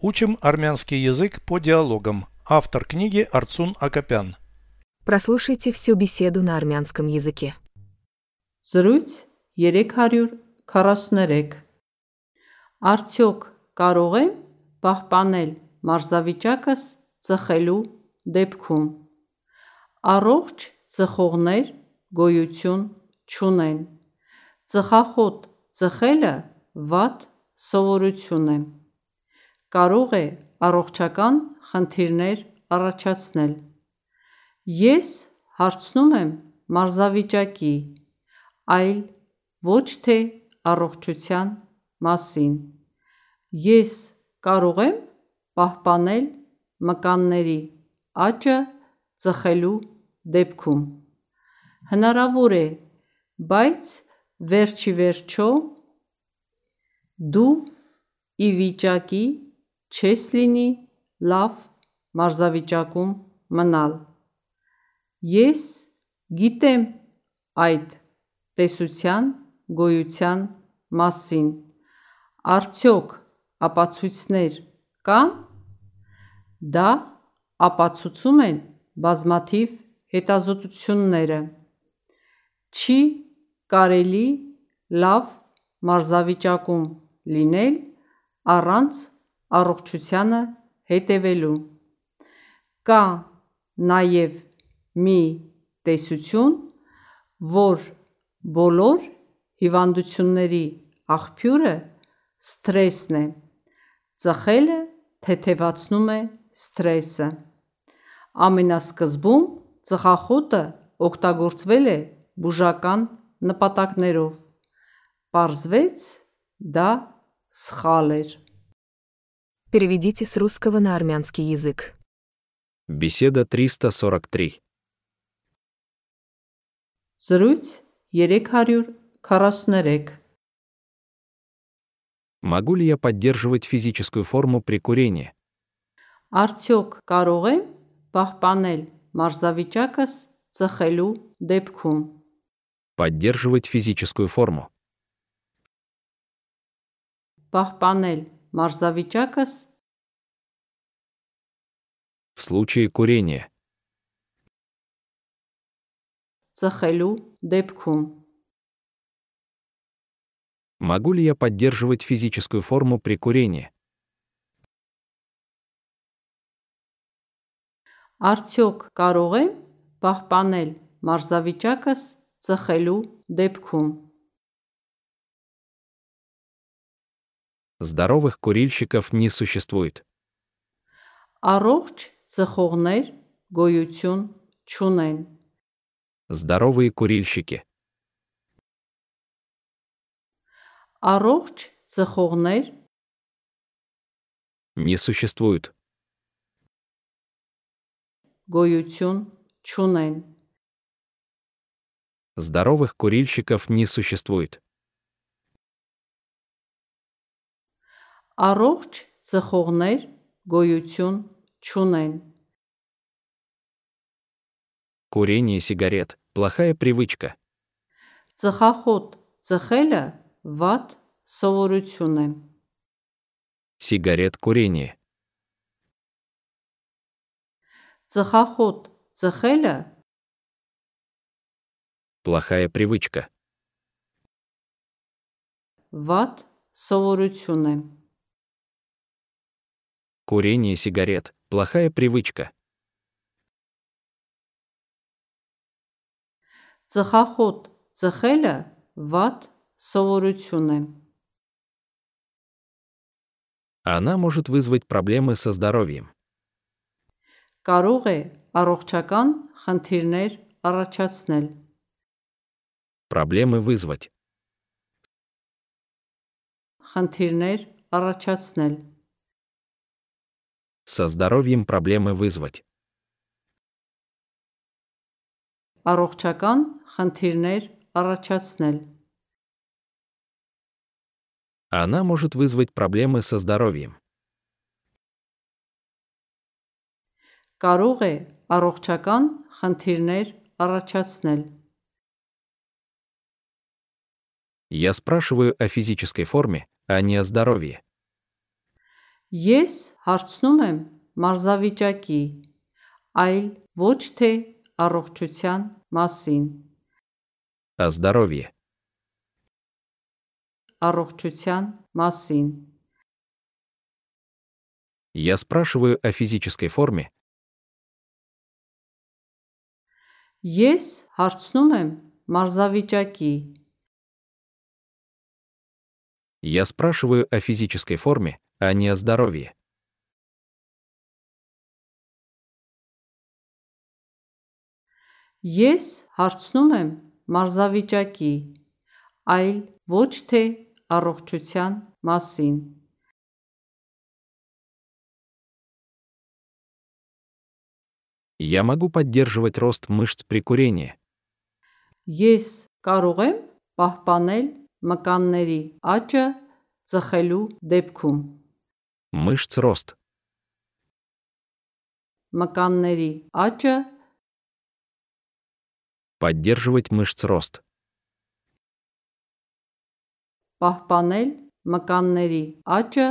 Учим армянский язык по диалогам. Автор книги Арцун Акопян. Прослушайте всю беседу на армянском языке. Զրույց 343 Արդյոք կարող եմ պահպանել մարզավիճակս ծխելու դեպքում Առողջ ծխողներ գոյություն չունեն Ծխախոտ ծխելը վատ սովորություն է Կարող է առողջական խնդիրներ առաջացնել Ես հարցնում եմ մարզավիճակի, այլ ոչ թե առողջության մասին: Ես կարո՞ղ եմ պահպանել մկանների աճը ծխելու դեպքում: Հնարավոր է, բայց վերջիվերջո, դու ի վիճակի չես լինի լավ մարզավիճակում մնալ: Ես գիտեմ այդ տեսության գոյության մասին: Արդյոք ապացույցներ կա՞ն: Դա ապացուցում են բազմաթիվ հետազոտությունները: Չի կարելի լավ մարզավիճակում լինել առանց առողջությանը հետևելու: Կա նաև մի տեսություն, որ բոլոր հիվանդությունների աղբյուրը սթրեսն է: Ծխելը թեթևացնում է սթրեսը: Ամենասկզբում ծխախոտը օգտագործվել է բուժական նպատակներով: Պարզվեց դա սխալ էր: Переведите с русского на армянский язык. Беседа 343. Զրույց 343 Могу ли я поддерживать физическую форму при курении? Արդյոք կարող եմ պահպանել մարզավիճակս ծխելու դեպքում Поддерживать физическую форму. Պահպանել մարզավիճակս В случае курения. ծխելու դեպքում Могу ли я поддерживать физическую форму при курении? Արդյոք կարող եմ պահպանել մարզավիճակս ծխելու դեպքում Здоровых курильщиков не существует. Առողջ ծխողներ գոյություն չունեն: Здоровые курильщики. Առողջ ծխողներ Не существует. գոյություն չունեն: Здоровых курильщиков не существует. Առողջ ծխողներ գոյություն չունեն: Курение сигарет – плохая привычка. Ծխախոտ ծխելը վատ սովորություն է: Сигарет курение. Ծխախոտ ծխելը Плохая привычка. վատ սովորություն է: Курение сигарет – плохая привычка. Ծխախոտ ծխելը վատ սովորություն է: Она может вызвать проблемы со здоровьем. Կարող է առողջական խնդիրներ առաջացնել: Проблемы вызвать. Խնդիրներ առաջացնել: Со здоровьем проблемы вызвать. Առողջական խնդիրներ առաջացնել: Она может вызвать проблемы со здоровьем. Կարող է առողջական խնդիրներ առաջացնել: Я спрашиваю о физической форме, а не о здоровье. Ես հարցնում եմ մարզավիճակի, այլ ոչ թե առողջության մասին։ О здоровье. Առողջության մասին։ Я спрашиваю о физической форме, Ես հարցնում եմ մարզավիճակի, я спрашиваю о физической форме, а не о здоровье. ես հարցնում եմ մարզավիճակի, այլ ոչ թե առողջության մասին։ Я могу поддерживать рост мышц при курении. Ես կարող եմ պահպանել մկանների աճը ծխելու դեպքում։ Мышц рост. Մկանների աճը Поддерживать мышц рост. պահպանել մկանների աճը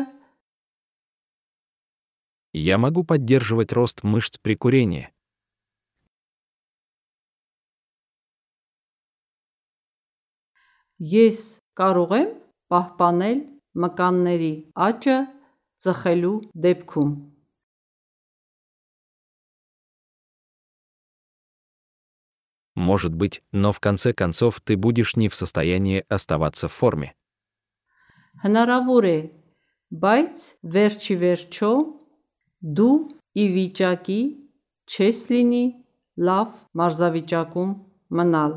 Я могу поддерживать рост мышц при курении. ես կարող եմ պահպանել մկանների աճը ծխելու դեպքում։ Может быть, но в конце концов ты будешь не в состоянии оставаться в форме. Հնարավոր է, բայց վերջի վերջո դու ի վիճակի չես լինի լավ մարզավիճակում մնալ։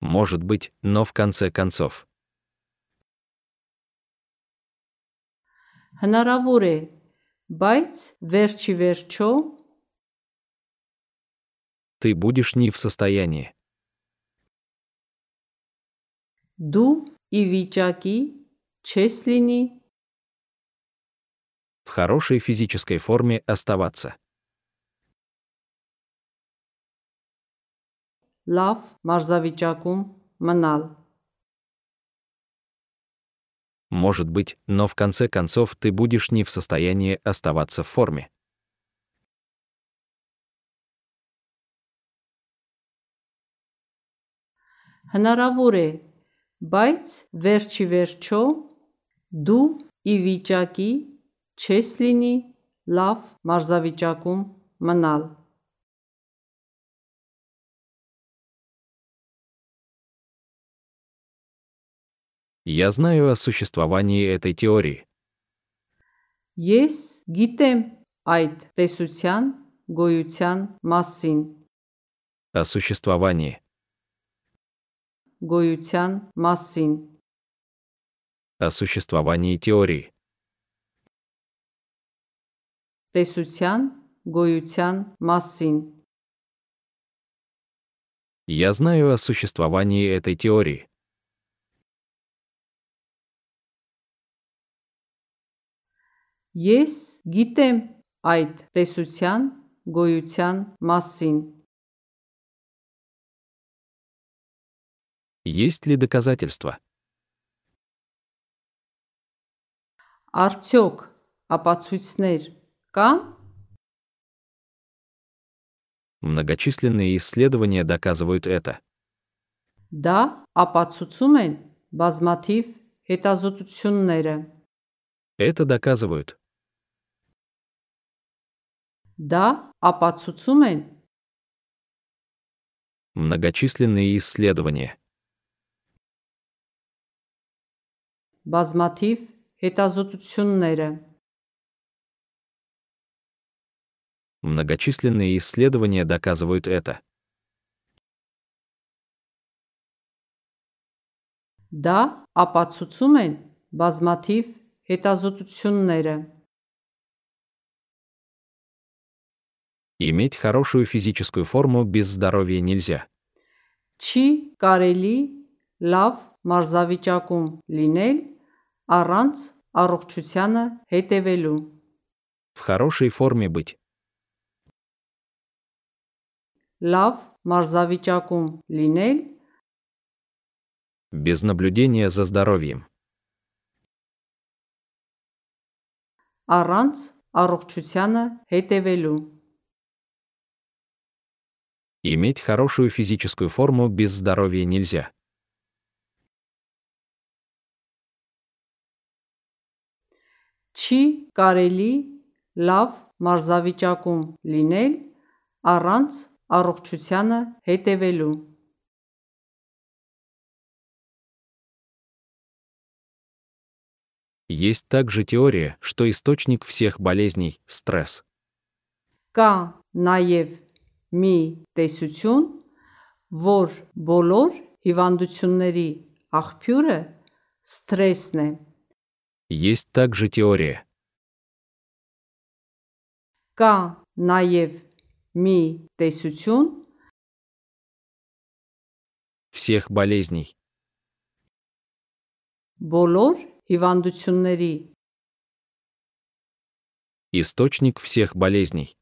Может быть, но в конце концов. Հնարավոր է, բայց վերջի վերջո Ты будешь не в состоянии. դու ի վիճակի չես լինի В хорошей физической форме оставаться. լավ մարզավիճակում մնալ։ Может быть, но в конце концов ты будешь не в состоянии оставаться в форме. Հնարավոր է, բայց վերջի վերջո դու ի վիճակի չես լինի լավ մարզավիճակում մնալ։ Я знаю о существовании этой теории. Ես գիտեմ այդ տեսության գոյության մասին, О существовании. գոյության մասին, О существовании теории. տեսության գոյության մասին։ Я знаю о существовании этой теории. Ես գիտեմ այդ տեսության գոյության մասին։ Есть ли доказательства? Արդյոք ապացույցներ կան։ Многочисленные исследования доказывают это. Դա ապացուցում են բազմաթիվ հետազոտությունները։ Это доказывают. Դա ապացուցում են Многочисленные исследования. բազմաթիվ հետազոտությունները։ Многочисленные исследования доказывают это. Դա ապացուցում են բազմաթիվ հետազոտությունները։ Иметь хорошую физическую форму без здоровья нельзя. Չի կարելի լավ մարզավիճակում լինել առանց առողջությանը հետևելու։ В хорошей форме быть. Լավ մարզավիճակում լինել Без наблюдения за здоровьем. առանց առողջությանը հետևելու։ Иметь хорошую физическую форму без здоровья нельзя. Չի կարելի լավ մարզավիճակում լինել առանց առողջությանը հետևելու։ Есть также теория, что источник всех болезней – стресс. Կա նաև մի տեսություն, որ բոլոր հիվանդությունների աղբյուրը սթրեսն է։ Есть также теория. Կա նաև մի տեսություն, всех болезней. բոլոր հիվանդությունների Источник всех болезней.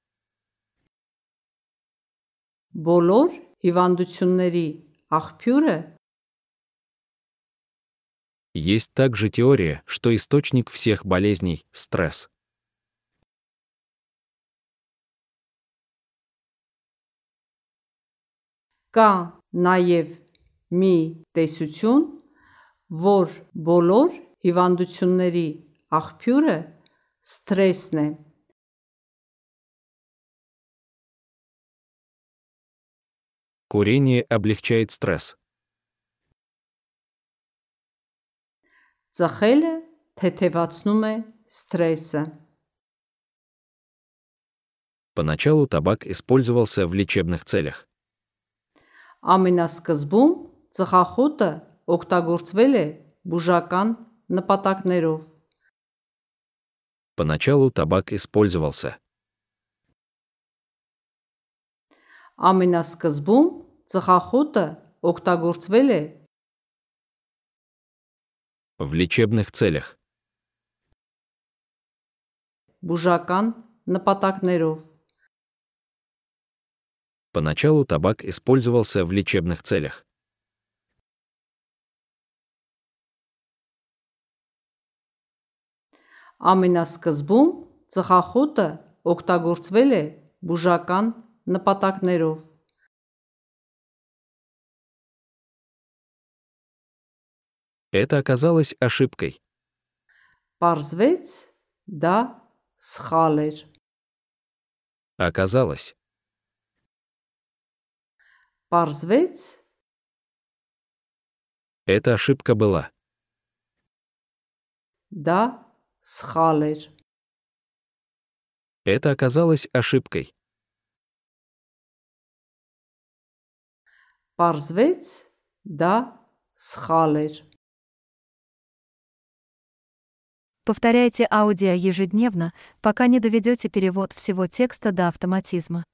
բոլոր հիվանդությունների աղբյուրը Есть также теория, что источник всех болезней – стресс. կա նաև մի տեսություն, որ բոլոր հիվանդությունների աղբյուրը սթրեսն է։ Курение облегчает стресс. Ծխելը թեթևացնում է սթրեսը։ Поначалу табак использовался в лечебных целях. Ամենասկզբում ծխախոտը օգտագործվել է բուժական նպատակներով։ Поначалу табак использовался. Ամենասկզբում ծխախոտը օգտագործվել է В лечебных целях. բուժական նպատակներով։ Поначалу табак использовался в лечебных целях. Ամենասկզբում ծխախոտը օգտագործվել է բուժական նպատակներով։ Это оказалось ошибкой. Պարզվեց դա սխալ էր։ Оказалось. Պարզվեց Эта ошибка была. դա սխալ էր։ Это оказалось ошибкой. Պարզվեց դա սխալ էր։ Повторяйте аудио ежедневно, пока не доведете перевод всего текста до автоматизма.